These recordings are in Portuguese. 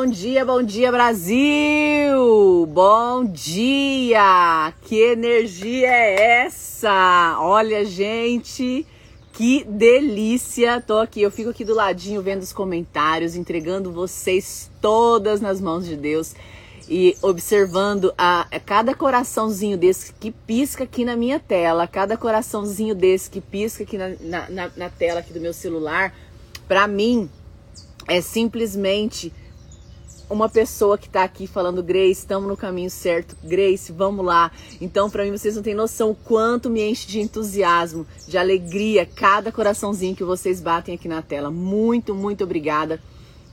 bom dia, bom dia, Brasil! Bom dia! Que energia é essa? Olha, gente, que delícia! Tô aqui, eu fico aqui do ladinho vendo os comentários, entregando vocês todas nas mãos de Deus e observando a, a, cada coraçãozinho desse que pisca aqui na minha tela, cada coraçãozinho desse que pisca aqui na, na, na, na tela aqui do meu celular, para mim é simplesmente uma pessoa que está aqui falando, Grace, estamos no caminho certo, Grace, vamos lá. Então, para mim, vocês não têm noção o quanto me enche de entusiasmo, de alegria, cada coraçãozinho que vocês batem aqui na tela. Muito, muito obrigada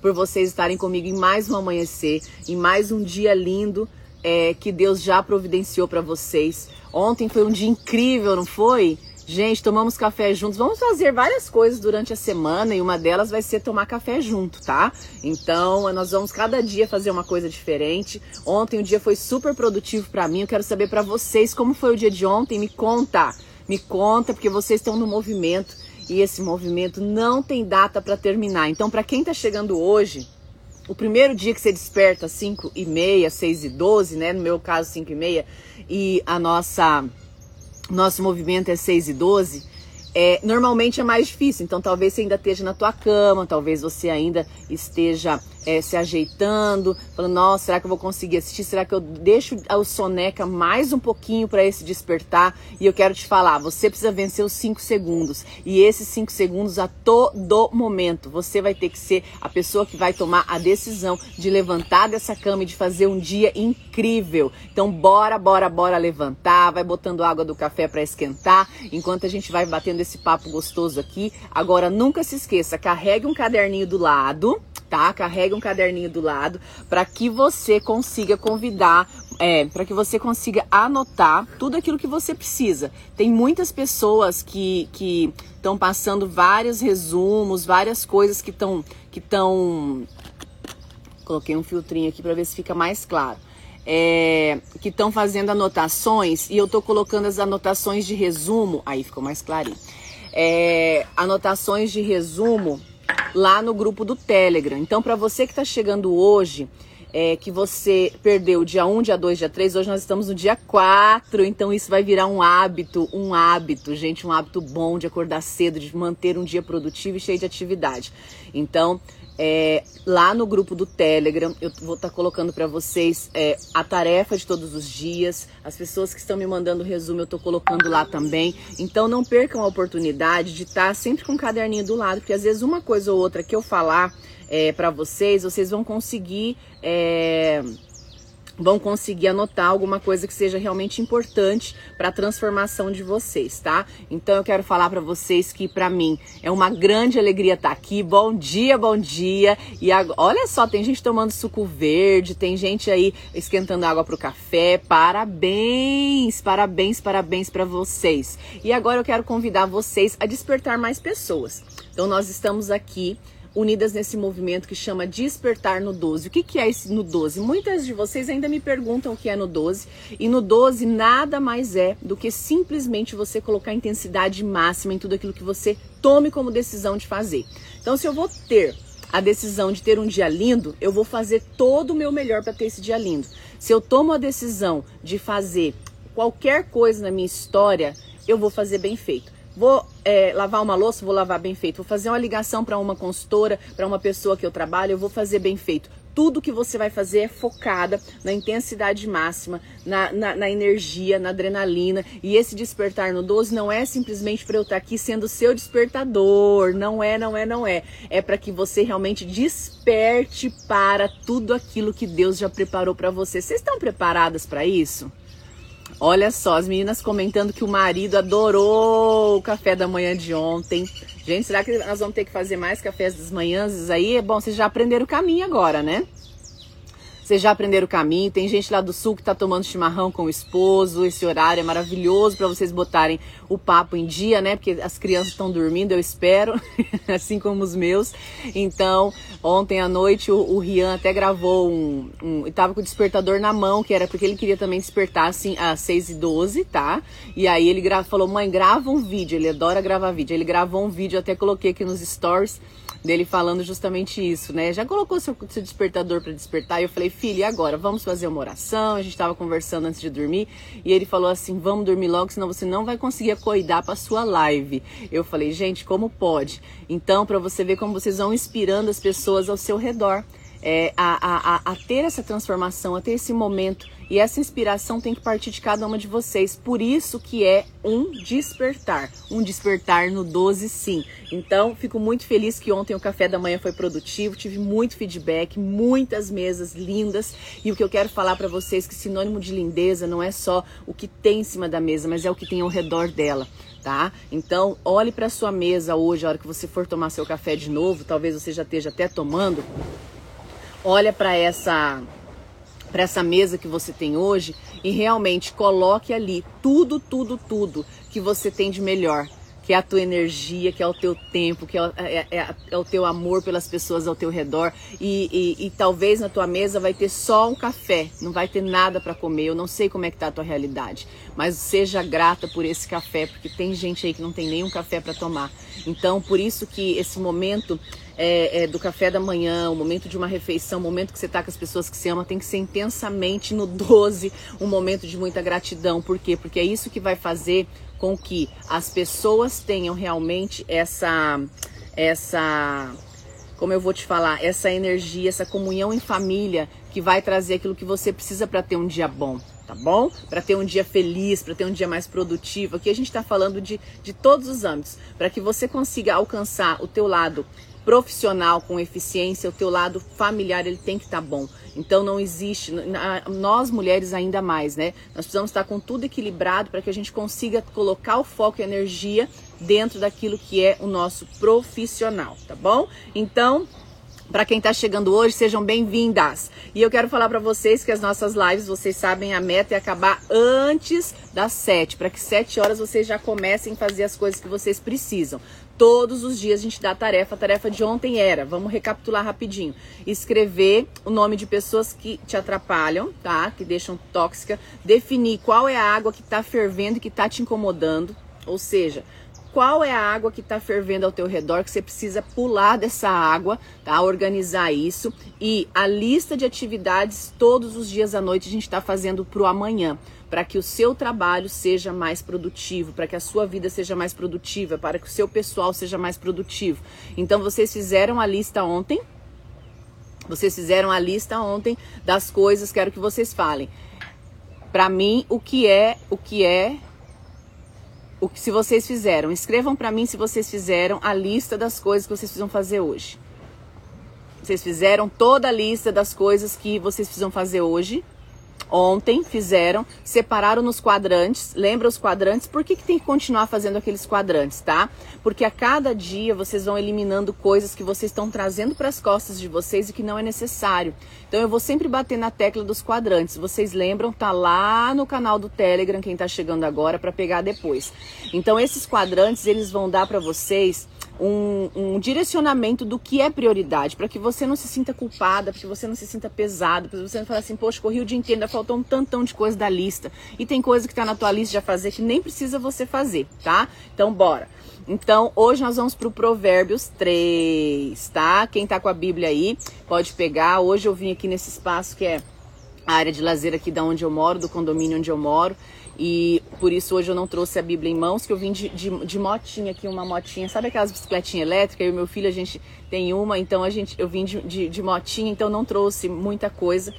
por vocês estarem comigo em mais um amanhecer, em mais um dia lindo é, que Deus já providenciou para vocês. Ontem foi um dia incrível, não foi? Gente, tomamos café juntos. Vamos fazer várias coisas durante a semana e uma delas vai ser tomar café junto, tá? Então, nós vamos cada dia fazer uma coisa diferente. Ontem o dia foi super produtivo para mim. Eu quero saber para vocês como foi o dia de ontem. Me conta. Me conta porque vocês estão no movimento e esse movimento não tem data para terminar. Então, para quem está chegando hoje, o primeiro dia que você desperta, 5 e meia, 6 e 12, né? No meu caso, 5 e meia, e a nossa nosso movimento é 6 e 12, é, normalmente é mais difícil. Então, talvez você ainda esteja na tua cama, talvez você ainda esteja é, se ajeitando, falando, nossa, será que eu vou conseguir assistir? Será que eu deixo o soneca mais um pouquinho para esse despertar? E eu quero te falar, você precisa vencer os 5 segundos. E esses 5 segundos a todo momento, você vai ter que ser a pessoa que vai tomar a decisão de levantar dessa cama e de fazer um dia incrível. Então, bora, bora, bora levantar, vai botando água do café para esquentar, enquanto a gente vai batendo esse papo gostoso aqui. Agora, nunca se esqueça, carregue um caderninho do lado tá? Carregue um caderninho do lado para que você consiga convidar é, para que você consiga anotar tudo aquilo que você precisa. Tem muitas pessoas que estão passando vários resumos, várias coisas que estão que estão coloquei um filtrinho aqui para ver se fica mais claro. É, que estão fazendo anotações e eu estou colocando as anotações de resumo, aí ficou mais clarinho. É, anotações de resumo lá no grupo do Telegram. Então, para você que está chegando hoje, é, que você perdeu dia 1, dia 2, dia 3, hoje nós estamos no dia 4, então isso vai virar um hábito, um hábito, gente, um hábito bom de acordar cedo, de manter um dia produtivo e cheio de atividade. Então, é, lá no grupo do Telegram, eu vou estar tá colocando para vocês é, a tarefa de todos os dias. As pessoas que estão me mandando resumo, eu estou colocando lá também. Então não percam a oportunidade de estar tá sempre com um caderninho do lado, porque às vezes uma coisa ou outra que eu falar é, para vocês, vocês vão conseguir é, vão conseguir anotar alguma coisa que seja realmente importante para a transformação de vocês, tá? Então eu quero falar para vocês que para mim é uma grande alegria estar tá aqui. Bom dia, bom dia. E agora, olha só, tem gente tomando suco verde, tem gente aí esquentando água pro café. Parabéns, parabéns, parabéns para vocês. E agora eu quero convidar vocês a despertar mais pessoas. Então nós estamos aqui unidas nesse movimento que chama Despertar no 12. O que, que é esse no 12? Muitas de vocês ainda me perguntam o que é no 12, e no 12 nada mais é do que simplesmente você colocar intensidade máxima em tudo aquilo que você tome como decisão de fazer. Então, se eu vou ter a decisão de ter um dia lindo, eu vou fazer todo o meu melhor para ter esse dia lindo. Se eu tomo a decisão de fazer qualquer coisa na minha história, eu vou fazer bem feito. Vou é, lavar uma louça, vou lavar bem feito. Vou fazer uma ligação para uma consultora, para uma pessoa que eu trabalho, eu vou fazer bem feito. Tudo que você vai fazer é focada na intensidade máxima, na, na, na energia, na adrenalina. E esse despertar no 12 não é simplesmente para eu estar tá aqui sendo seu despertador. Não é, não é, não é. É para que você realmente desperte para tudo aquilo que Deus já preparou para você. Vocês estão preparadas para isso? Olha só, as meninas comentando que o marido adorou o café da manhã de ontem. Gente, será que nós vamos ter que fazer mais cafés das manhãs aí? Bom, vocês já aprenderam o caminho agora, né? Vocês já aprenderam o caminho. Tem gente lá do sul que está tomando chimarrão com o esposo. Esse horário é maravilhoso para vocês botarem o papo em dia, né? Porque as crianças estão dormindo, eu espero, assim como os meus. Então, ontem à noite o, o Rian até gravou um, um. Tava com o despertador na mão, que era porque ele queria também despertar assim às 6 e 12 tá? E aí ele falou: mãe, grava um vídeo. Ele adora gravar vídeo. Ele gravou um vídeo, até coloquei aqui nos stories dele falando justamente isso, né? Já colocou seu, seu despertador para despertar? E eu falei, filho, e agora? Vamos fazer uma oração? A gente estava conversando antes de dormir e ele falou assim: vamos dormir logo, senão você não vai conseguir acordar para sua live. Eu falei, gente, como pode? Então, para você ver como vocês vão inspirando as pessoas ao seu redor. É, a, a, a, ter essa transformação, a ter esse momento e essa inspiração tem que partir de cada uma de vocês. Por isso que é um despertar. Um despertar no 12 sim. Então, fico muito feliz que ontem o café da manhã foi produtivo, tive muito feedback, muitas mesas lindas. E o que eu quero falar para vocês é que sinônimo de lindeza não é só o que tem em cima da mesa, mas é o que tem ao redor dela. Tá? Então, olhe para sua mesa hoje, a hora que você for tomar seu café de novo, talvez você já esteja até tomando. Olha para essa para essa mesa que você tem hoje e realmente coloque ali tudo, tudo, tudo que você tem de melhor, que é a tua energia, que é o teu tempo, que é, é, é, é o teu amor pelas pessoas ao teu redor. E, e, e, talvez na tua mesa vai ter só um café, não vai ter nada para comer. Eu não sei como é que tá a tua realidade, mas seja grata por esse café, porque tem gente aí que não tem nenhum café para tomar. Então, por isso que esse momento é, é, do café da manhã, o momento de uma refeição, o momento que você está com as pessoas que você ama, tem que ser intensamente no 12, um momento de muita gratidão. Por quê? Porque é isso que vai fazer com que as pessoas tenham realmente essa essa como eu vou te falar, essa energia, essa comunhão em família que vai trazer aquilo que você precisa para ter um dia bom tá bom? Para ter um dia feliz, para ter um dia mais produtivo. Aqui a gente está falando de, de todos os âmbitos, para que você consiga alcançar o teu lado profissional com eficiência, o teu lado familiar ele tem que estar tá bom. Então não existe, nós mulheres ainda mais, né? Nós precisamos estar com tudo equilibrado para que a gente consiga colocar o foco e a energia dentro daquilo que é o nosso profissional, tá bom? Então, para quem está chegando hoje, sejam bem-vindas. E eu quero falar para vocês que as nossas lives, vocês sabem, a meta é acabar antes das sete, para que sete horas vocês já comecem a fazer as coisas que vocês precisam. Todos os dias a gente dá tarefa. A tarefa de ontem era, vamos recapitular rapidinho. Escrever o nome de pessoas que te atrapalham, tá? Que deixam tóxica. Definir qual é a água que está fervendo e que está te incomodando. Ou seja, qual é a água que está fervendo ao teu redor, que você precisa pular dessa água, tá? Organizar isso. E a lista de atividades todos os dias à noite a gente está fazendo para o amanhã para que o seu trabalho seja mais produtivo, para que a sua vida seja mais produtiva, para que o seu pessoal seja mais produtivo. Então vocês fizeram a lista ontem. Vocês fizeram a lista ontem das coisas, quero que vocês falem. Para mim, o que é, o que é o que se vocês fizeram. Escrevam para mim se vocês fizeram a lista das coisas que vocês precisam fazer hoje. Vocês fizeram toda a lista das coisas que vocês precisam fazer hoje ontem fizeram, separaram nos quadrantes. Lembra os quadrantes? Por que, que tem que continuar fazendo aqueles quadrantes, tá? Porque a cada dia vocês vão eliminando coisas que vocês estão trazendo para as costas de vocês e que não é necessário. Então eu vou sempre bater na tecla dos quadrantes. Vocês lembram? Tá lá no canal do Telegram quem tá chegando agora para pegar depois. Então esses quadrantes eles vão dar para vocês um, um, direcionamento do que é prioridade, para que você não se sinta culpada, para que você não se sinta pesado, para você não falar assim, poxa, corri o dia inteiro, ainda faltou um tantão de coisa da lista. E tem coisa que está na tua lista de fazer que nem precisa você fazer, tá? Então, bora. Então, hoje nós vamos para o Provérbios 3, tá? Quem tá com a Bíblia aí, pode pegar. Hoje eu vim aqui nesse espaço que é a área de lazer aqui da onde eu moro, do condomínio onde eu moro. E por isso hoje eu não trouxe a Bíblia em mãos, que eu vim de, de, de motinha aqui, uma motinha, sabe aquelas bicicletinhas elétricas? Eu e meu filho, a gente tem uma, então a gente, eu vim de, de, de motinha, então não trouxe muita coisa,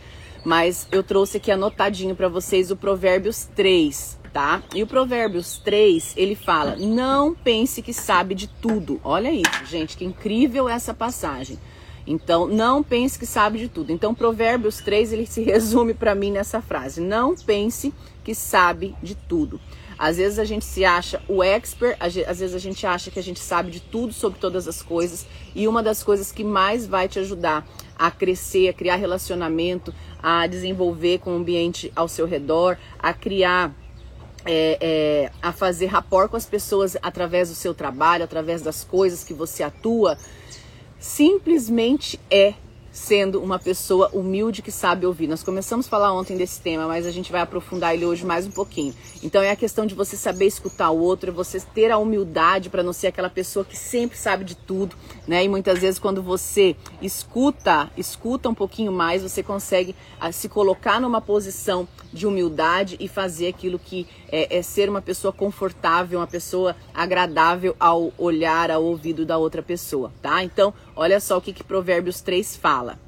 mas eu trouxe aqui anotadinho para vocês o Provérbios 3, tá? E o Provérbios 3, ele fala: Não pense que sabe de tudo. Olha isso, gente, que incrível essa passagem. Então, não pense que sabe de tudo. Então, Provérbios 3, ele se resume para mim nessa frase: Não pense que sabe de tudo. Às vezes a gente se acha o expert, às vezes a gente acha que a gente sabe de tudo sobre todas as coisas, e uma das coisas que mais vai te ajudar a crescer, a criar relacionamento, a desenvolver com o ambiente ao seu redor, a criar é, é, a fazer rapport com as pessoas através do seu trabalho, através das coisas que você atua, simplesmente é sendo uma pessoa humilde que sabe ouvir. Nós começamos a falar ontem desse tema, mas a gente vai aprofundar ele hoje mais um pouquinho. Então é a questão de você saber escutar o outro, é você ter a humildade para não ser aquela pessoa que sempre sabe de tudo, né? E muitas vezes quando você escuta, escuta um pouquinho mais, você consegue ah, se colocar numa posição de humildade e fazer aquilo que é, é ser uma pessoa confortável, uma pessoa agradável ao olhar, ao ouvido da outra pessoa, tá? Então, olha só o que, que Provérbios 3 fala.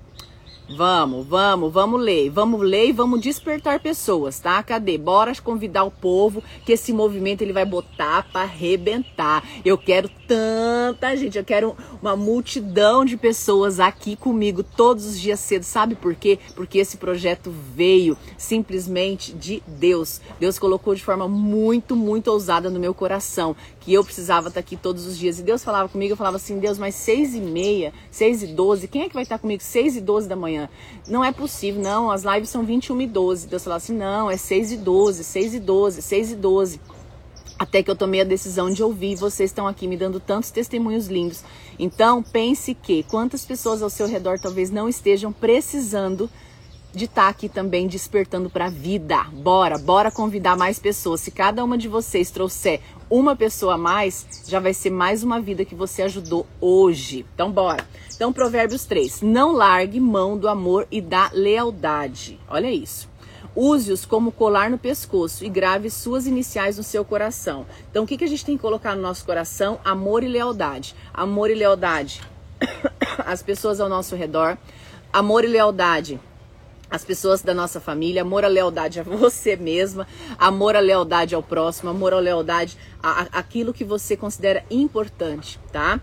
Vamos, vamos, vamos ler. Vamos ler e vamos despertar pessoas, tá? Cadê? Bora convidar o povo que esse movimento ele vai botar para arrebentar. Eu quero tanta gente, eu quero uma multidão de pessoas aqui comigo todos os dias cedo. Sabe por quê? Porque esse projeto veio simplesmente de Deus. Deus colocou de forma muito, muito ousada no meu coração que eu precisava estar aqui todos os dias. E Deus falava comigo, eu falava assim, Deus, mas seis e meia, seis e doze, quem é que vai estar comigo seis e doze da manhã? Não é possível, não, as lives são 21 e 12. Deus falava assim, não, é seis e doze, seis e doze, seis e doze. Até que eu tomei a decisão de ouvir, vocês estão aqui me dando tantos testemunhos lindos. Então, pense que quantas pessoas ao seu redor talvez não estejam precisando de estar tá aqui também despertando para a vida. Bora, bora convidar mais pessoas. Se cada uma de vocês trouxer uma pessoa a mais, já vai ser mais uma vida que você ajudou hoje. Então, bora. Então, Provérbios 3. Não largue mão do amor e da lealdade. Olha isso. Use-os como colar no pescoço e grave suas iniciais no seu coração. Então, o que, que a gente tem que colocar no nosso coração? Amor e lealdade. Amor e lealdade. As pessoas ao nosso redor. Amor e lealdade as pessoas da nossa família, amor à lealdade a você mesma, amor à lealdade ao próximo, amor à lealdade a, aquilo que você considera importante, tá?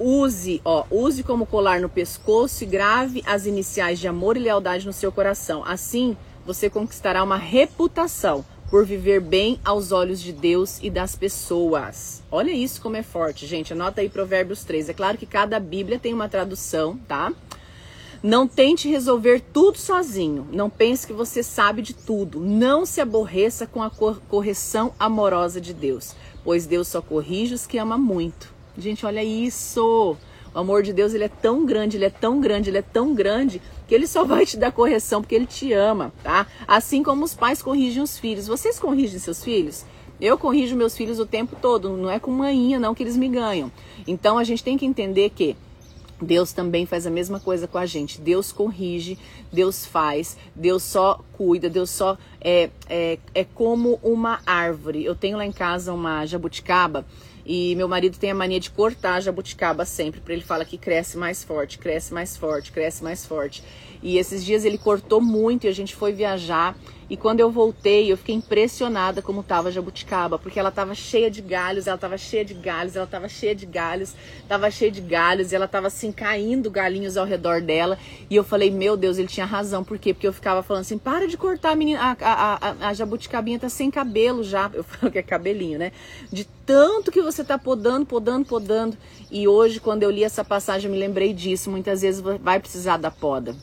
Use, ó, use como colar no pescoço e grave as iniciais de amor e lealdade no seu coração. Assim, você conquistará uma reputação por viver bem aos olhos de Deus e das pessoas. Olha isso como é forte, gente. Anota aí Provérbios 3. É claro que cada Bíblia tem uma tradução, tá? Não tente resolver tudo sozinho. Não pense que você sabe de tudo. Não se aborreça com a correção amorosa de Deus, pois Deus só corrige os que ama muito. Gente, olha isso. O amor de Deus, ele é tão grande, ele é tão grande, ele é tão grande que ele só vai te dar correção porque ele te ama, tá? Assim como os pais corrigem os filhos. Vocês corrigem seus filhos? Eu corrijo meus filhos o tempo todo, não é com manhinha não que eles me ganham. Então a gente tem que entender que Deus também faz a mesma coisa com a gente. Deus corrige, Deus faz, Deus só cuida, Deus só é, é, é como uma árvore. Eu tenho lá em casa uma jabuticaba e meu marido tem a mania de cortar a jabuticaba sempre, para ele fala que cresce mais forte, cresce mais forte, cresce mais forte. E esses dias ele cortou muito e a gente foi viajar e quando eu voltei, eu fiquei impressionada como estava a jabuticaba, porque ela estava cheia de galhos, ela estava cheia de galhos, ela estava cheia de galhos, estava cheia de galhos, e ela estava assim caindo galinhos ao redor dela. E eu falei, meu Deus, ele tinha razão. Por quê? Porque eu ficava falando assim, para de cortar a menina, a, a, a, a jabuticabinha tá sem cabelo já. Eu falo que é cabelinho, né? De tanto que você tá podando, podando, podando. E hoje, quando eu li essa passagem, eu me lembrei disso. Muitas vezes vai precisar da poda.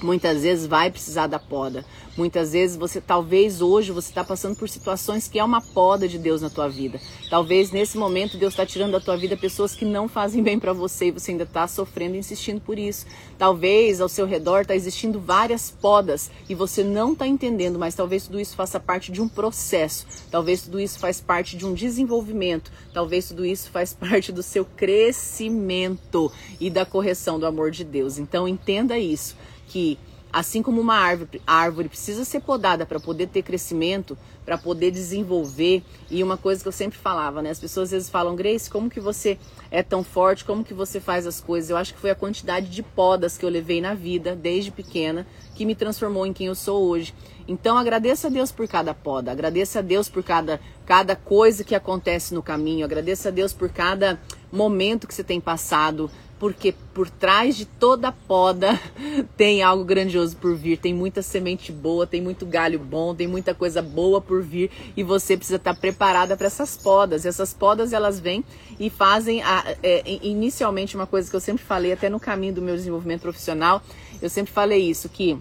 Muitas vezes vai precisar da poda. Muitas vezes você, talvez hoje, você está passando por situações que é uma poda de Deus na tua vida. Talvez nesse momento Deus está tirando da tua vida pessoas que não fazem bem para você e você ainda está sofrendo e insistindo por isso. Talvez ao seu redor está existindo várias podas e você não está entendendo, mas talvez tudo isso faça parte de um processo. Talvez tudo isso faz parte de um desenvolvimento. Talvez tudo isso faz parte do seu crescimento e da correção do amor de Deus. Então entenda isso que assim como uma árvore, árvore precisa ser podada para poder ter crescimento, para poder desenvolver. E uma coisa que eu sempre falava, né? As pessoas às vezes falam, Grace, como que você é tão forte? Como que você faz as coisas? Eu acho que foi a quantidade de podas que eu levei na vida desde pequena que me transformou em quem eu sou hoje. Então agradeça a Deus por cada poda, agradeça a Deus por cada cada coisa que acontece no caminho, agradeça a Deus por cada momento que você tem passado porque por trás de toda poda tem algo grandioso por vir, tem muita semente boa, tem muito galho bom, tem muita coisa boa por vir e você precisa estar preparada para essas podas. E essas podas elas vêm e fazem a, é, inicialmente uma coisa que eu sempre falei até no caminho do meu desenvolvimento profissional, eu sempre falei isso que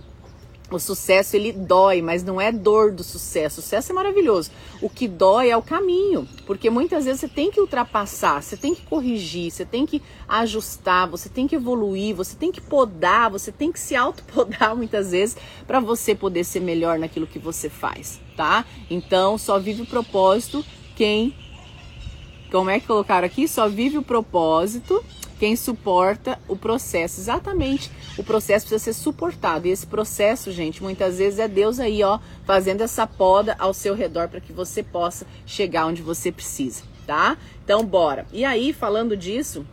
o sucesso ele dói, mas não é dor do sucesso. O sucesso é maravilhoso. O que dói é o caminho, porque muitas vezes você tem que ultrapassar, você tem que corrigir, você tem que ajustar, você tem que evoluir, você tem que podar, você tem que se autopodar muitas vezes para você poder ser melhor naquilo que você faz, tá? Então, só vive o propósito quem como é que colocaram aqui? Só vive o propósito quem suporta o processo. Exatamente. O processo precisa ser suportado. E esse processo, gente, muitas vezes é Deus aí, ó, fazendo essa poda ao seu redor para que você possa chegar onde você precisa, tá? Então, bora. E aí, falando disso,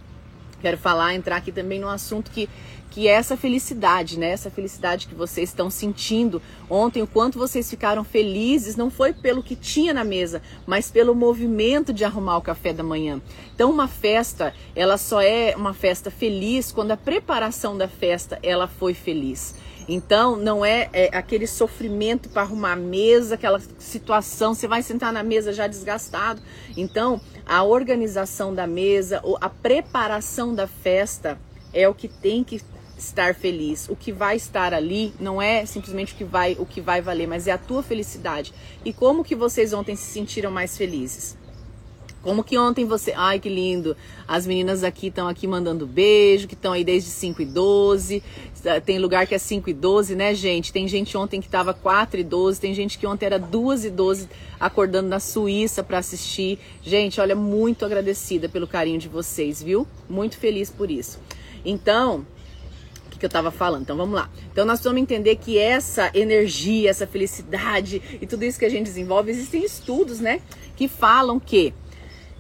quero falar, entrar aqui também num assunto que que é essa felicidade, né? Essa felicidade que vocês estão sentindo ontem, o quanto vocês ficaram felizes, não foi pelo que tinha na mesa, mas pelo movimento de arrumar o café da manhã. Então, uma festa, ela só é uma festa feliz quando a preparação da festa ela foi feliz. Então, não é, é aquele sofrimento para arrumar a mesa, aquela situação, você vai sentar na mesa já desgastado. Então, a organização da mesa, a preparação da festa é o que tem que estar feliz. O que vai estar ali não é simplesmente o que vai, o que vai valer, mas é a tua felicidade. E como que vocês ontem se sentiram mais felizes? Como que ontem você. Ai, que lindo! As meninas aqui estão aqui mandando beijo, que estão aí desde 5 e 12. Tem lugar que é 5 e 12, né, gente? Tem gente ontem que estava 4 e 12. Tem gente que ontem era 2 e 12 acordando na Suíça para assistir. Gente, olha, muito agradecida pelo carinho de vocês, viu? Muito feliz por isso. Então, que eu estava falando. Então vamos lá. Então nós precisamos entender que essa energia, essa felicidade e tudo isso que a gente desenvolve, existem estudos, né, que falam que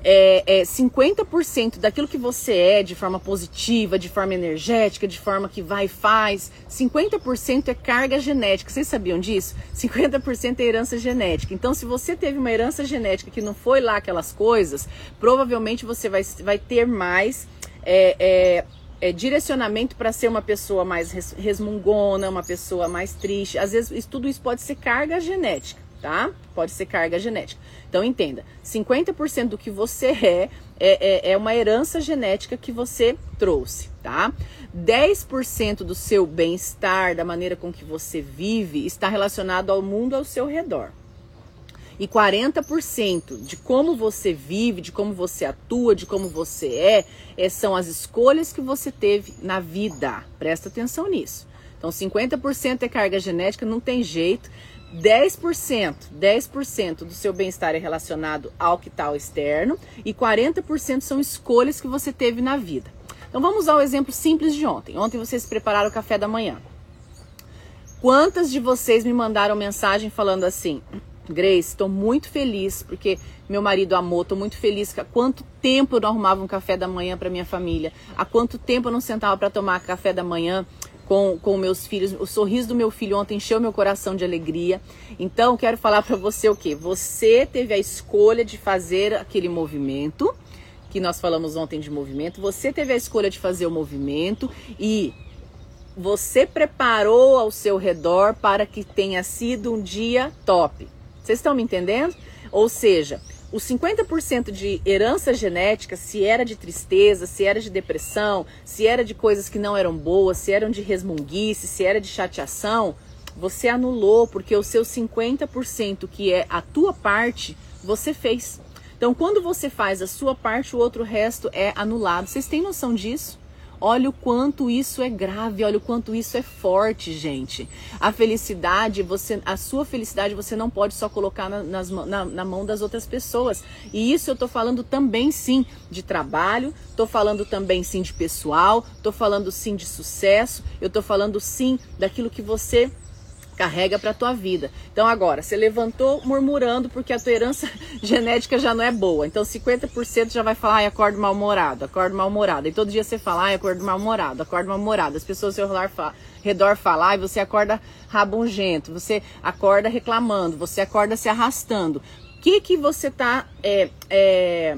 é, é 50% daquilo que você é de forma positiva, de forma energética, de forma que vai e faz, 50% é carga genética. Vocês sabiam disso? 50% é herança genética. Então, se você teve uma herança genética que não foi lá aquelas coisas, provavelmente você vai, vai ter mais. É, é, é, direcionamento para ser uma pessoa mais resmungona, uma pessoa mais triste. Às vezes, tudo isso pode ser carga genética, tá? Pode ser carga genética. Então, entenda: 50% do que você é, é, é, é uma herança genética que você trouxe, tá? 10% do seu bem-estar, da maneira com que você vive, está relacionado ao mundo ao seu redor e 40% de como você vive, de como você atua, de como você é, é, são as escolhas que você teve na vida. Presta atenção nisso. Então, 50% é carga genética, não tem jeito. 10%, 10% do seu bem-estar é relacionado ao que está externo e 40% são escolhas que você teve na vida. Então vamos usar o exemplo simples de ontem. Ontem vocês prepararam o café da manhã. Quantas de vocês me mandaram mensagem falando assim: Grace, estou muito feliz porque meu marido amou, estou muito feliz. Há quanto tempo eu não arrumava um café da manhã para minha família? Há quanto tempo eu não sentava para tomar café da manhã com, com meus filhos? O sorriso do meu filho ontem encheu meu coração de alegria. Então, quero falar para você o que? Você teve a escolha de fazer aquele movimento que nós falamos ontem de movimento. Você teve a escolha de fazer o movimento e você preparou ao seu redor para que tenha sido um dia top. Vocês estão me entendendo? Ou seja, os 50% de herança genética, se era de tristeza, se era de depressão, se era de coisas que não eram boas, se eram de resmunguice, se era de chateação, você anulou porque o seu 50% que é a tua parte, você fez. Então, quando você faz a sua parte, o outro resto é anulado. Vocês têm noção disso? Olha o quanto isso é grave, olha o quanto isso é forte, gente. A felicidade, você, a sua felicidade você não pode só colocar na, nas, na, na mão das outras pessoas. E isso eu tô falando também sim de trabalho, tô falando também sim de pessoal, tô falando sim de sucesso, eu tô falando sim daquilo que você carrega para tua vida. Então agora, você levantou murmurando porque a tua herança genética já não é boa. Então 50% já vai falar, ai, acordo mal-humorado, acordo mal-humorado. E todo dia você fala, ai, acordo mal-humorado, acordo mal-humorado. As pessoas ao falam, redor falam, ai, você acorda rabugento, você acorda reclamando, você acorda se arrastando. O que que você tá, é, é,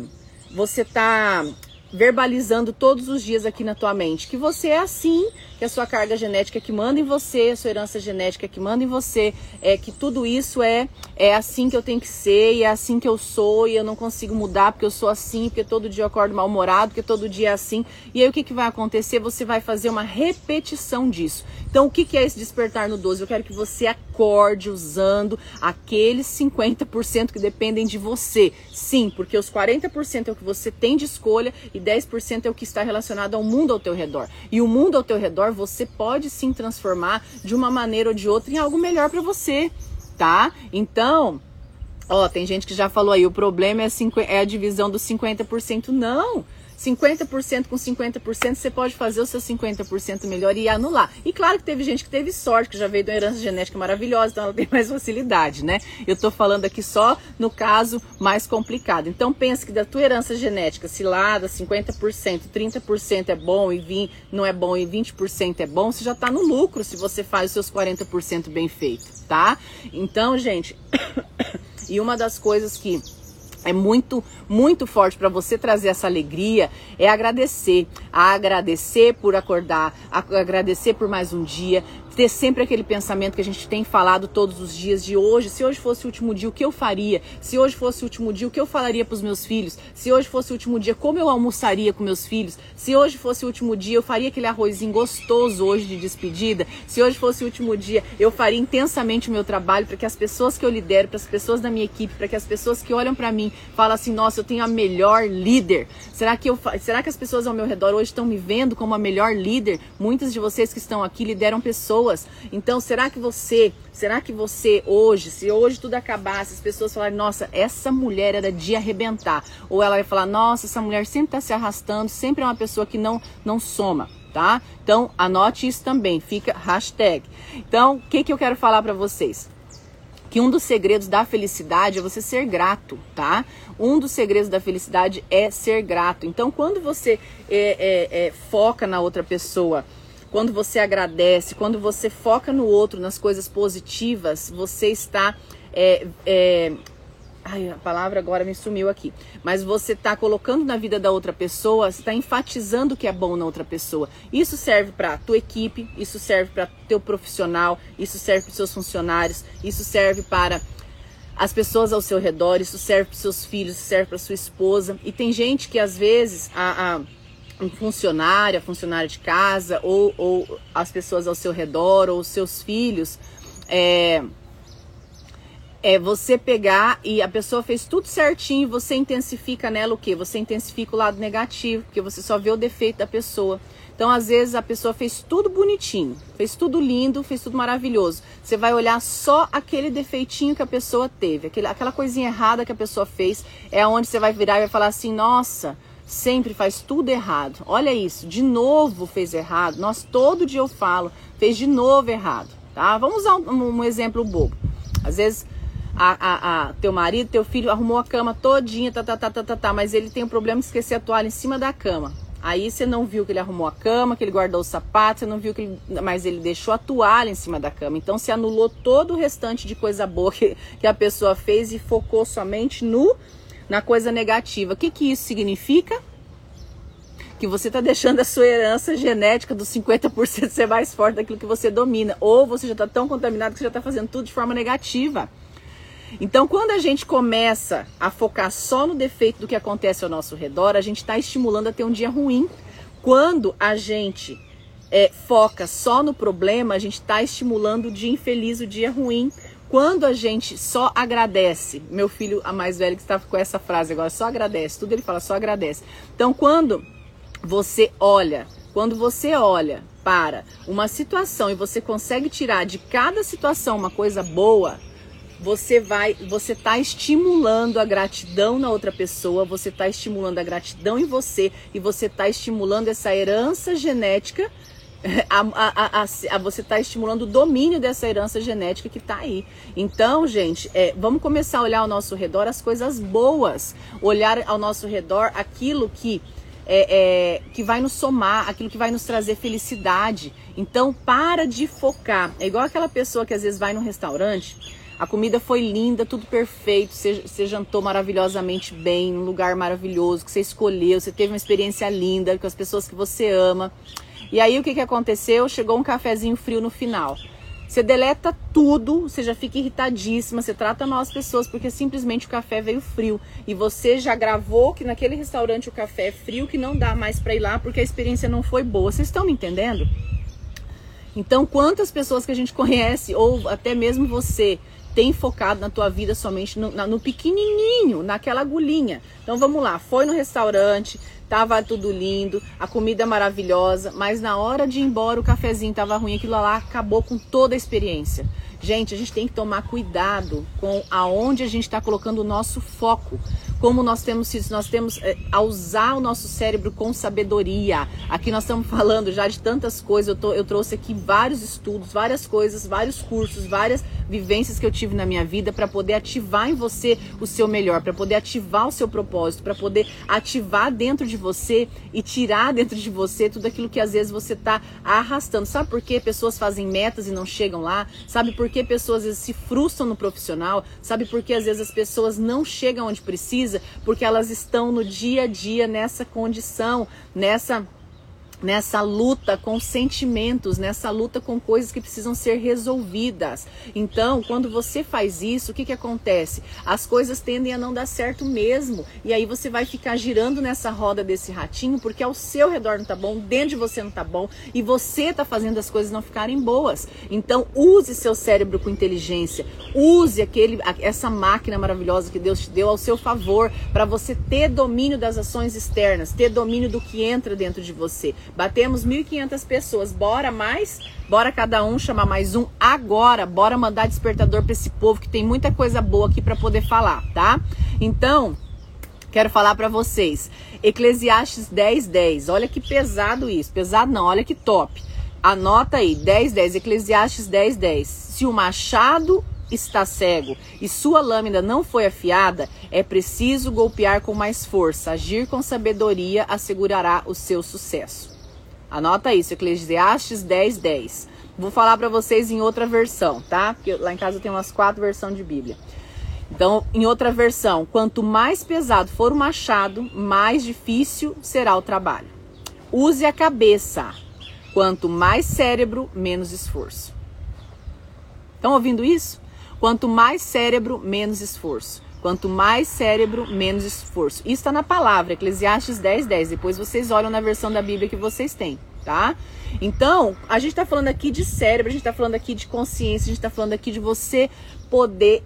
você tá verbalizando todos os dias aqui na tua mente que você é assim, que a sua carga genética que manda em você, a sua herança genética que manda em você, é que tudo isso é é assim que eu tenho que ser, e é assim que eu sou, e eu não consigo mudar porque eu sou assim, porque todo dia eu acordo mal-humorado, porque todo dia é assim. E aí o que, que vai acontecer? Você vai fazer uma repetição disso. Então, o que, que é esse despertar no 12? Eu quero que você acorde usando aqueles 50% que dependem de você. Sim, porque os 40% é o que você tem de escolha e 10% é o que está relacionado ao mundo ao teu redor. E o mundo ao teu redor você pode sim transformar de uma maneira ou de outra em algo melhor para você, tá? Então, ó, tem gente que já falou aí, o problema é, é a divisão dos 50%. Não! 50% com 50%, você pode fazer o seu 50% melhor e anular. E claro que teve gente que teve sorte, que já veio de uma herança genética maravilhosa, então ela tem mais facilidade, né? Eu tô falando aqui só no caso mais complicado. Então pensa que da tua herança genética, se lá 50%, 30% é bom e 20 não é bom e 20% é bom, você já tá no lucro se você faz os seus 40% bem feito, tá? Então, gente, e uma das coisas que é muito, muito forte para você trazer essa alegria é agradecer. Agradecer por acordar, agradecer por mais um dia, ter sempre aquele pensamento que a gente tem falado todos os dias de hoje. Se hoje fosse o último dia, o que eu faria? Se hoje fosse o último dia, o que eu falaria para os meus filhos? Se hoje fosse o último dia, como eu almoçaria com meus filhos? Se hoje fosse o último dia, eu faria aquele arrozinho gostoso hoje de despedida? Se hoje fosse o último dia, eu faria intensamente o meu trabalho para que as pessoas que eu lidero, para as pessoas da minha equipe, para que as pessoas que olham para mim falem assim: "Nossa, eu tenho a melhor líder". Será que eu será que as pessoas ao meu redor hoje estão me vendo como a melhor líder? Muitas de vocês que estão aqui lideram pessoas pessoas. Então, será que você, será que você hoje, se hoje tudo acabasse, as pessoas falarem, nossa, essa mulher era de arrebentar, ou ela vai falar, nossa, essa mulher sempre está se arrastando, sempre é uma pessoa que não, não soma. Tá? Então, anote isso também, fica hashtag. Então, o que, que eu quero falar para vocês? que um dos segredos da felicidade é você ser grato, tá? Um dos segredos da felicidade é ser grato. Então, quando você é, é, é, foca na outra pessoa quando você agradece, quando você foca no outro, nas coisas positivas, você está. É, é, ai, a palavra agora me sumiu aqui. Mas você está colocando na vida da outra pessoa, está enfatizando o que é bom na outra pessoa. Isso serve para tua equipe, isso serve para teu profissional, isso serve para seus funcionários, isso serve para as pessoas ao seu redor, isso serve para seus filhos, isso serve para sua esposa. E tem gente que às vezes a, a um funcionário, a funcionária de casa, ou, ou as pessoas ao seu redor, ou seus filhos, é, é você pegar e a pessoa fez tudo certinho você intensifica nela o que? Você intensifica o lado negativo, porque você só vê o defeito da pessoa. Então, às vezes, a pessoa fez tudo bonitinho, fez tudo lindo, fez tudo maravilhoso. Você vai olhar só aquele defeitinho que a pessoa teve, aquele, aquela coisinha errada que a pessoa fez, é onde você vai virar e vai falar assim: nossa, sempre faz tudo errado. Olha isso, de novo fez errado. Nós todo dia eu falo, fez de novo errado, tá? Vamos usar um, um exemplo bobo. Às vezes a, a, a, teu marido, teu filho arrumou a cama todinha, tá, tá, tá, tá, tá, tá, mas ele tem o problema de esquecer a toalha em cima da cama. Aí você não viu que ele arrumou a cama, que ele guardou os sapatos, você não viu que ele, mas ele deixou a toalha em cima da cama. Então se anulou todo o restante de coisa boa que, que a pessoa fez e focou somente no na coisa negativa. O que, que isso significa? Que você está deixando a sua herança genética dos 50% ser mais forte daquilo que você domina. Ou você já está tão contaminado que você já está fazendo tudo de forma negativa. Então, quando a gente começa a focar só no defeito do que acontece ao nosso redor, a gente está estimulando a ter um dia ruim. Quando a gente é, foca só no problema, a gente está estimulando o dia infeliz, o dia ruim. Quando a gente só agradece, meu filho, a mais velha que está com essa frase agora, só agradece, tudo ele fala, só agradece. Então, quando você olha, quando você olha para uma situação e você consegue tirar de cada situação uma coisa boa, você vai, você está estimulando a gratidão na outra pessoa, você está estimulando a gratidão em você e você está estimulando essa herança genética a, a, a, você está estimulando o domínio dessa herança genética que está aí. Então, gente, é, vamos começar a olhar ao nosso redor as coisas boas, olhar ao nosso redor aquilo que é, é, que vai nos somar, aquilo que vai nos trazer felicidade. Então, para de focar. É igual aquela pessoa que às vezes vai num restaurante, A comida foi linda, tudo perfeito, você, você jantou maravilhosamente bem, num lugar maravilhoso que você escolheu, você teve uma experiência linda com as pessoas que você ama. E aí o que, que aconteceu? Chegou um cafezinho frio no final. Você deleta tudo, você já fica irritadíssima, você trata mal as pessoas porque simplesmente o café veio frio. E você já gravou que naquele restaurante o café é frio, que não dá mais para ir lá porque a experiência não foi boa. Vocês estão me entendendo? Então, quantas pessoas que a gente conhece, ou até mesmo você, tem focado na tua vida somente no, no pequenininho, naquela agulhinha. Então vamos lá, foi no restaurante, tava tudo lindo, a comida maravilhosa, mas na hora de ir embora o cafezinho tava ruim, aquilo lá acabou com toda a experiência. Gente, a gente tem que tomar cuidado com aonde a gente está colocando o nosso foco como nós temos nós temos é, a usar o nosso cérebro com sabedoria. Aqui nós estamos falando já de tantas coisas. Eu, tô, eu trouxe aqui vários estudos, várias coisas, vários cursos, várias vivências que eu tive na minha vida para poder ativar em você o seu melhor, para poder ativar o seu propósito, para poder ativar dentro de você e tirar dentro de você tudo aquilo que às vezes você está arrastando. Sabe por que pessoas fazem metas e não chegam lá? Sabe por que pessoas às vezes se frustram no profissional? Sabe por que às vezes as pessoas não chegam onde precisam? Porque elas estão no dia a dia nessa condição, nessa nessa luta com sentimentos, nessa luta com coisas que precisam ser resolvidas. Então, quando você faz isso, o que, que acontece? As coisas tendem a não dar certo mesmo. E aí você vai ficar girando nessa roda desse ratinho, porque ao seu redor não tá bom, dentro de você não tá bom, e você tá fazendo as coisas não ficarem boas. Então, use seu cérebro com inteligência. Use aquele, essa máquina maravilhosa que Deus te deu ao seu favor, para você ter domínio das ações externas, ter domínio do que entra dentro de você. Batemos 1.500 pessoas. Bora mais? Bora cada um chamar mais um agora. Bora mandar despertador para esse povo que tem muita coisa boa aqui para poder falar, tá? Então, quero falar para vocês. Eclesiastes 10, 10. Olha que pesado isso. Pesado não, olha que top. Anota aí, 10, 10. Eclesiastes 10, 10. Se o machado está cego e sua lâmina não foi afiada, é preciso golpear com mais força. Agir com sabedoria assegurará o seu sucesso. Anota isso, Eclesiastes 10, 10. Vou falar para vocês em outra versão, tá? Porque lá em casa tem umas quatro versões de Bíblia. Então, em outra versão, quanto mais pesado for o machado, mais difícil será o trabalho. Use a cabeça. Quanto mais cérebro, menos esforço. Estão ouvindo isso? Quanto mais cérebro, menos esforço. Quanto mais cérebro, menos esforço. Isso está na palavra, Eclesiastes 10, 10. Depois vocês olham na versão da Bíblia que vocês têm, tá? Então, a gente está falando aqui de cérebro, a gente está falando aqui de consciência, a gente está falando aqui de você poder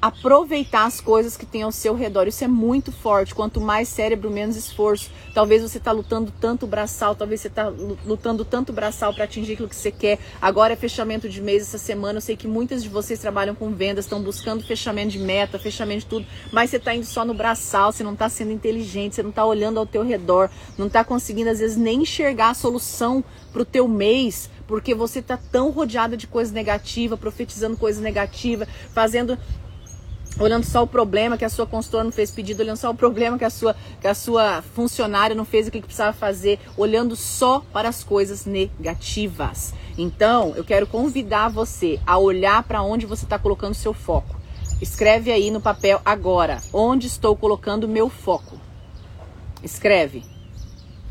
aproveitar as coisas que tem ao seu redor. Isso é muito forte. Quanto mais cérebro, menos esforço. Talvez você está lutando tanto braçal, talvez você está lutando tanto braçal para atingir aquilo que você quer. Agora é fechamento de mês essa semana. Eu sei que muitas de vocês trabalham com vendas, estão buscando fechamento de meta, fechamento de tudo, mas você está indo só no braçal, você não está sendo inteligente, você não está olhando ao teu redor, não está conseguindo às vezes nem enxergar a solução para o teu mês, porque você está tão rodeada de coisas negativas, profetizando coisas negativas, fazendo olhando só o problema que a sua consultora não fez pedido, olhando só o problema que a sua, que a sua funcionária não fez o que precisava fazer, olhando só para as coisas negativas. Então, eu quero convidar você a olhar para onde você está colocando seu foco. Escreve aí no papel agora, onde estou colocando meu foco. Escreve.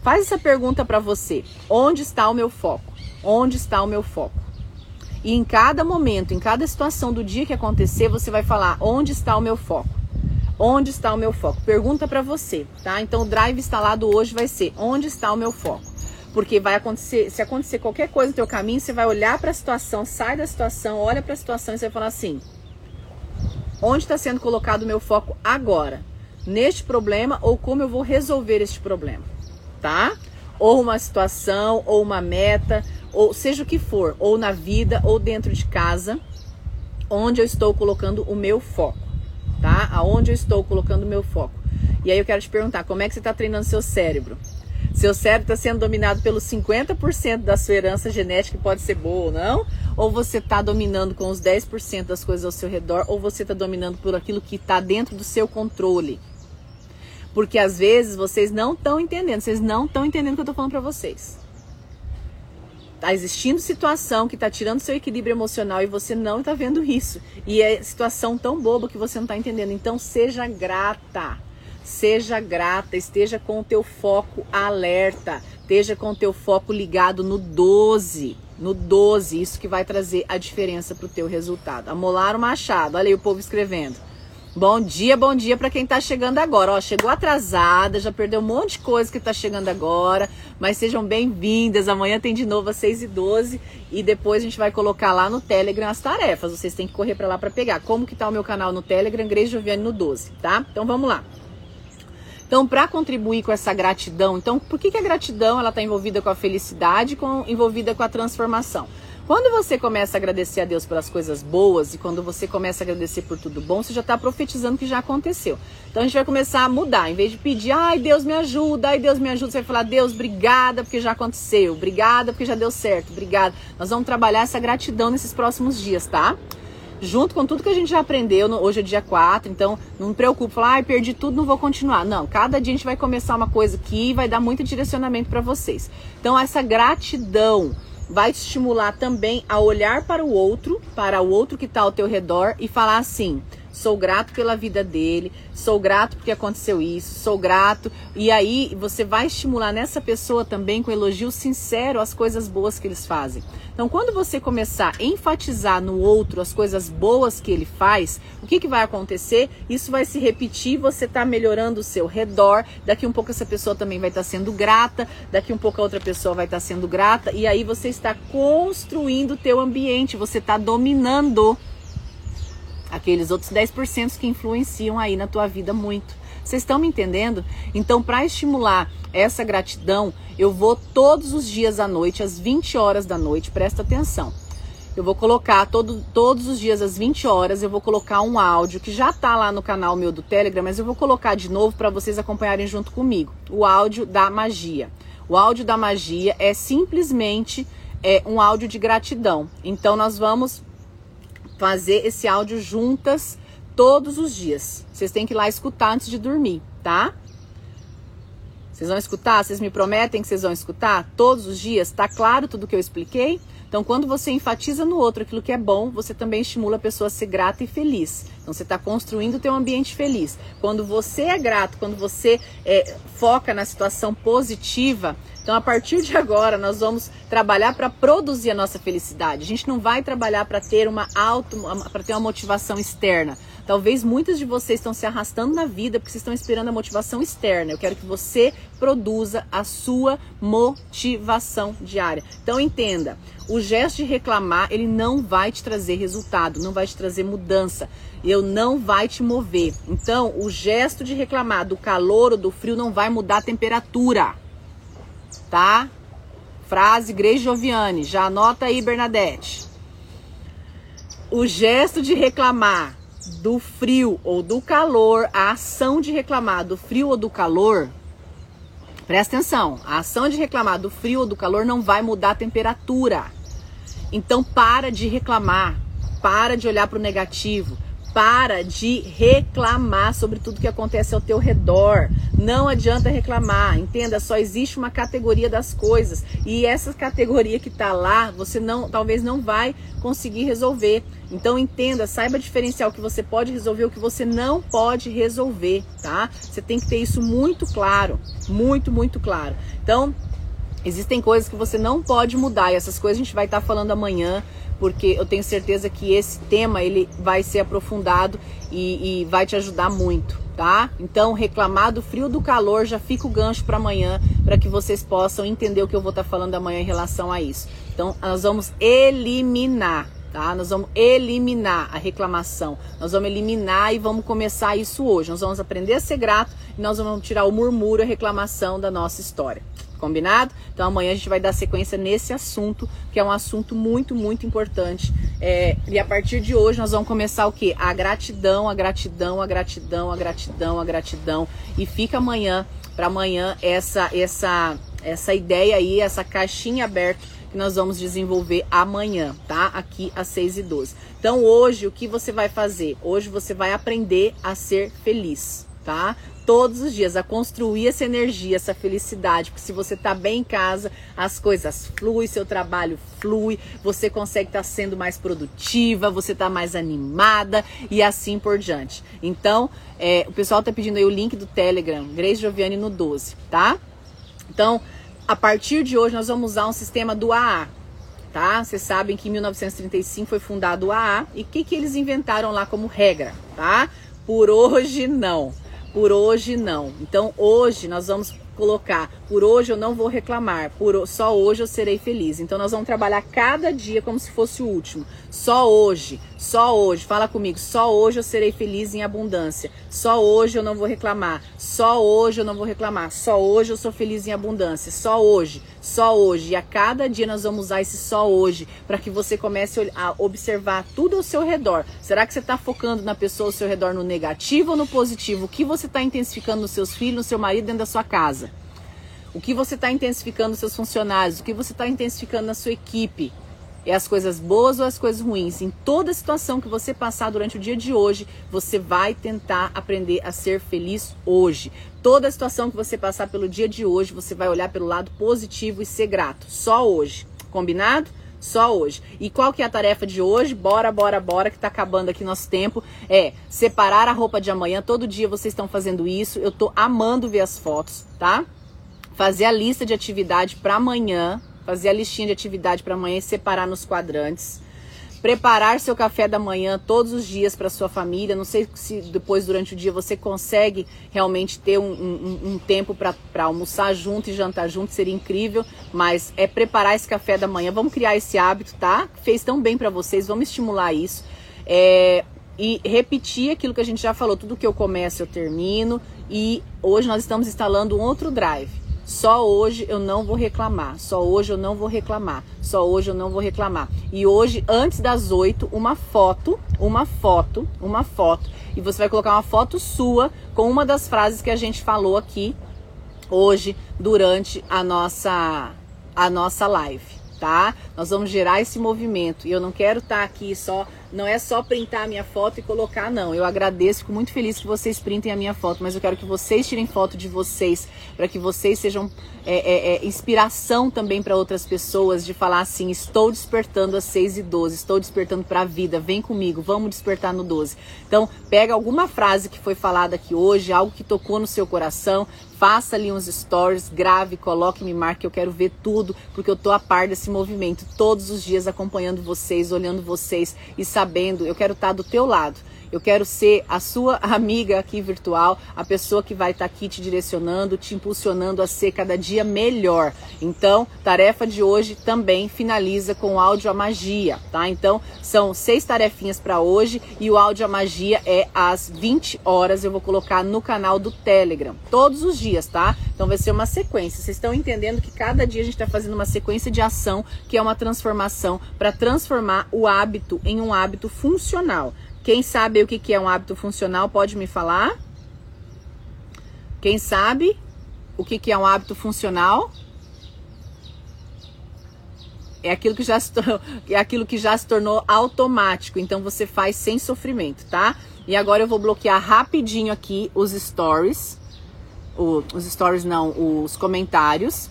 Faz essa pergunta para você. Onde está o meu foco? Onde está o meu foco? E em cada momento, em cada situação do dia que acontecer, você vai falar: onde está o meu foco? Onde está o meu foco? Pergunta para você, tá? Então o drive instalado hoje vai ser: onde está o meu foco? Porque vai acontecer, se acontecer qualquer coisa no teu caminho, você vai olhar para a situação, sai da situação, olha para a situação e você vai falar assim: onde está sendo colocado o meu foco agora? Neste problema ou como eu vou resolver este problema, tá? Ou uma situação, ou uma meta, ou seja o que for, ou na vida, ou dentro de casa, onde eu estou colocando o meu foco, tá? Aonde eu estou colocando o meu foco. E aí eu quero te perguntar, como é que você está treinando seu cérebro? Seu cérebro está sendo dominado pelos 50% da sua herança genética, que pode ser boa ou não? Ou você está dominando com os 10% das coisas ao seu redor? Ou você está dominando por aquilo que está dentro do seu controle? Porque às vezes vocês não estão entendendo, vocês não estão entendendo o que eu estou falando para vocês Tá existindo situação que tá tirando seu equilíbrio emocional e você não tá vendo isso. E é situação tão boba que você não tá entendendo. Então seja grata. Seja grata, esteja com o teu foco alerta, esteja com o teu foco ligado no 12, no 12, isso que vai trazer a diferença para o teu resultado. Amolar o Machado, olha aí o povo escrevendo. Bom dia, bom dia para quem está chegando agora. Ó, chegou atrasada, já perdeu um monte de coisa que está chegando agora, mas sejam bem-vindas. Amanhã tem de novo às 6 e 12 e depois a gente vai colocar lá no Telegram as tarefas. Vocês têm que correr para lá para pegar. Como que tá o meu canal no Telegram? Grace Joviane no 12, tá? Então vamos lá. Então, para contribuir com essa gratidão, então, por que, que a gratidão ela está envolvida com a felicidade, com, envolvida com a transformação? Quando você começa a agradecer a Deus pelas coisas boas e quando você começa a agradecer por tudo bom, você já está profetizando que já aconteceu. Então a gente vai começar a mudar. Em vez de pedir, ai Deus me ajuda, ai Deus me ajuda, você vai falar, Deus, obrigada porque já aconteceu, obrigada porque já deu certo, obrigada. Nós vamos trabalhar essa gratidão nesses próximos dias, tá? junto com tudo que a gente já aprendeu, hoje é dia 4, então não me preocupe, falar, ah, perdi tudo, não vou continuar. Não, cada dia a gente vai começar uma coisa aqui e vai dar muito direcionamento para vocês. Então essa gratidão vai te estimular também a olhar para o outro, para o outro que está ao teu redor e falar assim: sou grato pela vida dele, sou grato porque aconteceu isso, sou grato. E aí você vai estimular nessa pessoa também com elogio sincero as coisas boas que eles fazem. Então, quando você começar a enfatizar no outro as coisas boas que ele faz, o que, que vai acontecer? Isso vai se repetir, você está melhorando o seu redor. Daqui um pouco essa pessoa também vai estar tá sendo grata, daqui um pouco a outra pessoa vai estar tá sendo grata, e aí você está construindo o teu ambiente, você está dominando aqueles outros 10% que influenciam aí na tua vida muito. Vocês estão me entendendo? Então, para estimular essa gratidão, eu vou todos os dias à noite, às 20 horas da noite, presta atenção. Eu vou colocar todo, todos os dias às 20 horas, eu vou colocar um áudio que já tá lá no canal meu do Telegram, mas eu vou colocar de novo para vocês acompanharem junto comigo. O áudio da magia. O áudio da magia é simplesmente é, um áudio de gratidão. Então nós vamos fazer esse áudio juntas todos os dias. Vocês têm que ir lá escutar antes de dormir, tá? Vocês vão escutar? Vocês me prometem que vocês vão escutar todos os dias? Tá claro tudo que eu expliquei? Então, quando você enfatiza no outro aquilo que é bom, você também estimula a pessoa a ser grata e feliz. Então, você está construindo o teu ambiente feliz. Quando você é grato, quando você é, foca na situação positiva, então, a partir de agora, nós vamos trabalhar para produzir a nossa felicidade. A gente não vai trabalhar para ter uma para ter uma motivação externa. Talvez muitas de vocês estão se arrastando na vida porque vocês estão esperando a motivação externa. Eu quero que você produza a sua motivação diária. Então entenda, o gesto de reclamar, ele não vai te trazer resultado, não vai te trazer mudança. Eu não vai te mover. Então, o gesto de reclamar do calor ou do frio não vai mudar a temperatura tá? Frase Grace Joviane, já anota aí, Bernadette. O gesto de reclamar do frio ou do calor, a ação de reclamar do frio ou do calor, presta atenção, a ação de reclamar do frio ou do calor não vai mudar a temperatura. Então para de reclamar, para de olhar para o negativo, para de reclamar sobre tudo que acontece ao teu redor. Não adianta reclamar, entenda, só existe uma categoria das coisas e essa categoria que está lá, você não, talvez não vai conseguir resolver. Então entenda, saiba diferenciar o que você pode resolver, o que você não pode resolver, tá? Você tem que ter isso muito claro, muito, muito claro. Então, existem coisas que você não pode mudar e essas coisas a gente vai estar tá falando amanhã porque eu tenho certeza que esse tema ele vai ser aprofundado e, e vai te ajudar muito, tá? Então, reclamar do frio do calor já fica o gancho para amanhã, para que vocês possam entender o que eu vou estar tá falando amanhã em relação a isso. Então, nós vamos eliminar Tá? Nós vamos eliminar a reclamação. Nós vamos eliminar e vamos começar isso hoje. Nós vamos aprender a ser grato e nós vamos tirar o murmúrio, a reclamação da nossa história. Combinado? Então amanhã a gente vai dar sequência nesse assunto, que é um assunto muito, muito importante. É, e a partir de hoje nós vamos começar o que? A gratidão, a gratidão, a gratidão, a gratidão, a gratidão. E fica amanhã, para amanhã, essa, essa, essa ideia aí, essa caixinha aberta que nós vamos desenvolver amanhã, tá? Aqui às 6 e 12 Então hoje o que você vai fazer? Hoje você vai aprender a ser feliz tá? Todos os dias a construir essa energia, essa felicidade, porque se você tá bem em casa, as coisas fluem, seu trabalho flui, você consegue estar tá sendo mais produtiva, você tá mais animada e assim por diante. Então, é, o pessoal tá pedindo aí o link do Telegram, Grace Joviane no 12, tá? Então, a partir de hoje nós vamos usar um sistema do AA, tá? Vocês sabem que em 1935 foi fundado o AA e o que, que eles inventaram lá como regra, tá? Por hoje não. Por hoje não. Então hoje nós vamos colocar por hoje eu não vou reclamar, por só hoje eu serei feliz. Então nós vamos trabalhar cada dia como se fosse o último. Só hoje, só hoje, fala comigo, só hoje eu serei feliz em abundância. Só hoje eu não vou reclamar. Só hoje eu não vou reclamar. Só hoje eu sou feliz em abundância. Só hoje, só hoje. E a cada dia nós vamos usar esse só hoje para que você comece a observar tudo ao seu redor. Será que você está focando na pessoa ao seu redor no negativo ou no positivo? O que você está intensificando nos seus filhos, no seu marido, dentro da sua casa? O que você está intensificando nos seus funcionários? O que você está intensificando na sua equipe? É as coisas boas ou as coisas ruins? Em toda situação que você passar durante o dia de hoje, você vai tentar aprender a ser feliz hoje. Toda situação que você passar pelo dia de hoje, você vai olhar pelo lado positivo e ser grato. Só hoje. Combinado? Só hoje. E qual que é a tarefa de hoje? Bora, bora, bora, que tá acabando aqui nosso tempo. É separar a roupa de amanhã. Todo dia vocês estão fazendo isso. Eu tô amando ver as fotos, tá? fazer a lista de atividade para amanhã, fazer a listinha de atividade para amanhã e separar nos quadrantes. Preparar seu café da manhã todos os dias para sua família. Não sei se depois, durante o dia, você consegue realmente ter um, um, um tempo para almoçar junto e jantar junto, seria incrível. Mas é preparar esse café da manhã. Vamos criar esse hábito, tá? Fez tão bem para vocês, vamos estimular isso. É, e repetir aquilo que a gente já falou: tudo que eu começo, eu termino. E hoje nós estamos instalando um outro drive só hoje eu não vou reclamar. Só hoje eu não vou reclamar. Só hoje eu não vou reclamar. E hoje, antes das oito, uma foto, uma foto, uma foto. E você vai colocar uma foto sua com uma das frases que a gente falou aqui hoje durante a nossa a nossa live, tá? Nós vamos gerar esse movimento. E eu não quero estar tá aqui só não é só printar a minha foto e colocar, não. Eu agradeço, fico muito feliz que vocês printem a minha foto, mas eu quero que vocês tirem foto de vocês, para que vocês sejam é, é, é, inspiração também para outras pessoas, de falar assim: estou despertando às 6 e 12, estou despertando para a vida, vem comigo, vamos despertar no 12. Então, pega alguma frase que foi falada aqui hoje, algo que tocou no seu coração, faça ali uns stories, grave, coloque, me marque, eu quero ver tudo, porque eu tô a par desse movimento todos os dias acompanhando vocês, olhando vocês e sabendo eu quero estar do teu lado. Eu quero ser a sua amiga aqui virtual, a pessoa que vai estar aqui te direcionando, te impulsionando a ser cada dia melhor. Então, tarefa de hoje também finaliza com o áudio a magia, tá? Então, são seis tarefinhas para hoje e o áudio a magia é às 20 horas. Eu vou colocar no canal do Telegram, todos os dias, tá? Então, vai ser uma sequência. Vocês estão entendendo que cada dia a gente está fazendo uma sequência de ação que é uma transformação para transformar o hábito em um hábito funcional. Quem sabe o que é um hábito funcional pode me falar? Quem sabe o que é um hábito funcional? É aquilo que já se tornou, é aquilo que já se tornou automático. Então você faz sem sofrimento, tá? E agora eu vou bloquear rapidinho aqui os stories, o, os stories não, os comentários,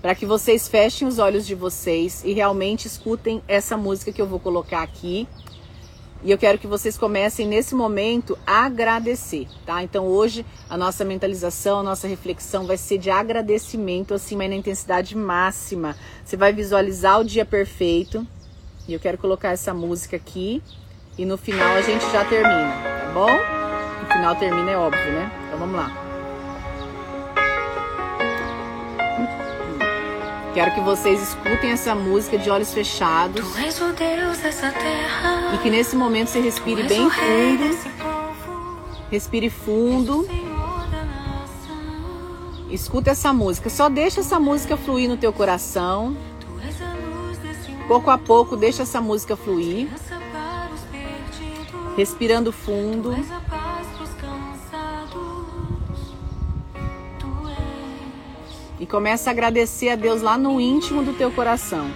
para que vocês fechem os olhos de vocês e realmente escutem essa música que eu vou colocar aqui e eu quero que vocês comecem nesse momento a agradecer, tá? Então hoje a nossa mentalização, a nossa reflexão vai ser de agradecimento, assim, mas na intensidade máxima. Você vai visualizar o dia perfeito. E eu quero colocar essa música aqui. E no final a gente já termina, tá bom? No final termina, é óbvio, né? Então vamos lá. Quero que vocês escutem essa música de olhos fechados. E que nesse momento você respire bem fundo. Respire fundo. Escuta essa música. Só deixa essa música fluir no teu coração. Pouco a pouco, deixa essa música fluir. Respirando fundo. Começa a agradecer a Deus lá no íntimo do teu coração.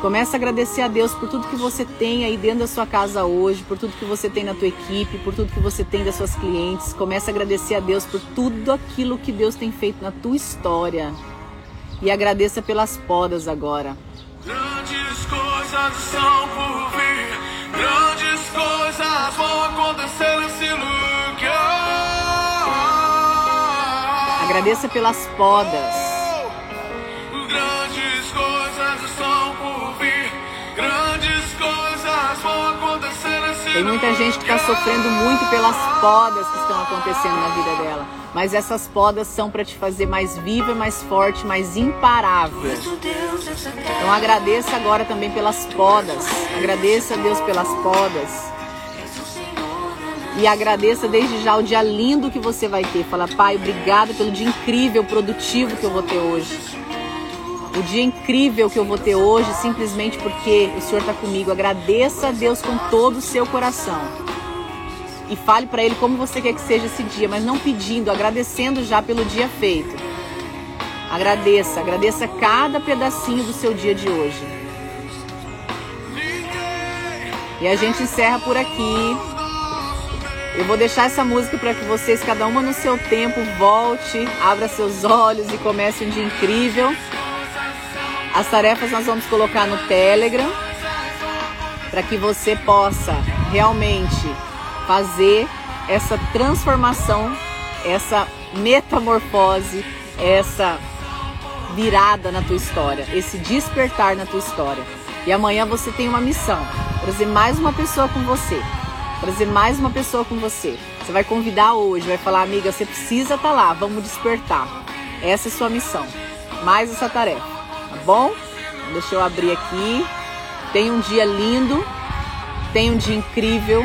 Começa a agradecer a Deus por tudo que você tem aí dentro da sua casa hoje, por tudo que você tem na tua equipe, por tudo que você tem das suas clientes. Começa a agradecer a Deus por tudo aquilo que Deus tem feito na tua história. E agradeça pelas podas agora. Grandes coisas são por vir, grandes coisas vão acontecer nesse lugar. Agradeça pelas podas. Tem muita gente que está sofrendo muito pelas podas que estão acontecendo na vida dela. Mas essas podas são para te fazer mais viva, mais forte, mais imparável. Então agradeça agora também pelas podas. Agradeça a Deus pelas podas. E agradeça desde já o dia lindo que você vai ter. Fala, Pai, obrigado pelo dia incrível, produtivo que eu vou ter hoje. O dia incrível que eu vou ter hoje, simplesmente porque o Senhor está comigo. Agradeça a Deus com todo o seu coração. E fale para Ele como você quer que seja esse dia, mas não pedindo, agradecendo já pelo dia feito. Agradeça, agradeça cada pedacinho do seu dia de hoje. E a gente encerra por aqui. Eu vou deixar essa música para que vocês, cada uma no seu tempo, volte, abra seus olhos e comece um dia incrível. As tarefas nós vamos colocar no Telegram para que você possa realmente fazer essa transformação, essa metamorfose, essa virada na tua história, esse despertar na tua história. E amanhã você tem uma missão, trazer mais uma pessoa com você, trazer mais uma pessoa com você. Você vai convidar hoje, vai falar, amiga, você precisa estar tá lá, vamos despertar. Essa é sua missão, mais essa tarefa, bom? Deixa eu abrir aqui. Tenha um dia lindo, tenha um dia incrível,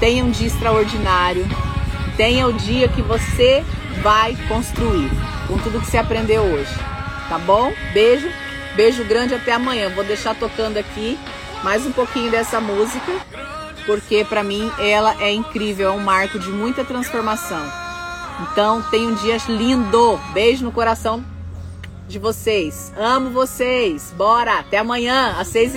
tenha um dia extraordinário, tenha o dia que você vai construir com tudo que você aprendeu hoje, tá bom? Beijo, beijo grande até amanhã. Vou deixar tocando aqui mais um pouquinho dessa música, porque para mim ela é incrível, é um marco de muita transformação. Então, tenha um dia lindo. Beijo no coração de vocês. Amo vocês. Bora, até amanhã, às 6